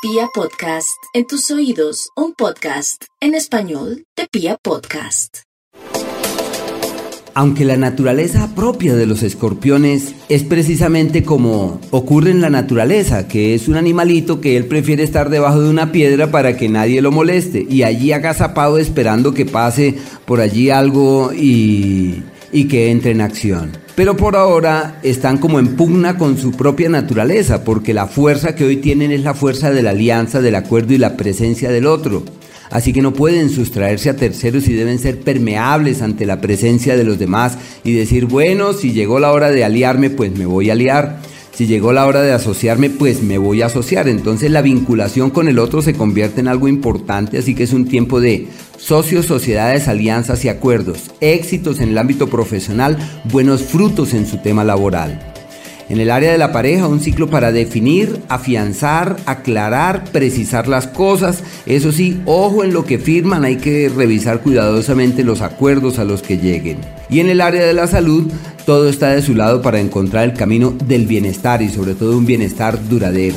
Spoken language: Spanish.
Pia Podcast, en tus oídos, un podcast en español de Pia Podcast. Aunque la naturaleza propia de los escorpiones es precisamente como ocurre en la naturaleza, que es un animalito que él prefiere estar debajo de una piedra para que nadie lo moleste y allí agazapado esperando que pase por allí algo y, y que entre en acción pero por ahora están como en pugna con su propia naturaleza, porque la fuerza que hoy tienen es la fuerza de la alianza, del acuerdo y la presencia del otro. Así que no pueden sustraerse a terceros y deben ser permeables ante la presencia de los demás y decir, bueno, si llegó la hora de aliarme, pues me voy a aliar. Si llegó la hora de asociarme, pues me voy a asociar. Entonces la vinculación con el otro se convierte en algo importante, así que es un tiempo de socios, sociedades, alianzas y acuerdos, éxitos en el ámbito profesional, buenos frutos en su tema laboral. En el área de la pareja, un ciclo para definir, afianzar, aclarar, precisar las cosas. Eso sí, ojo en lo que firman, hay que revisar cuidadosamente los acuerdos a los que lleguen. Y en el área de la salud, todo está de su lado para encontrar el camino del bienestar y sobre todo un bienestar duradero.